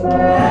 forever.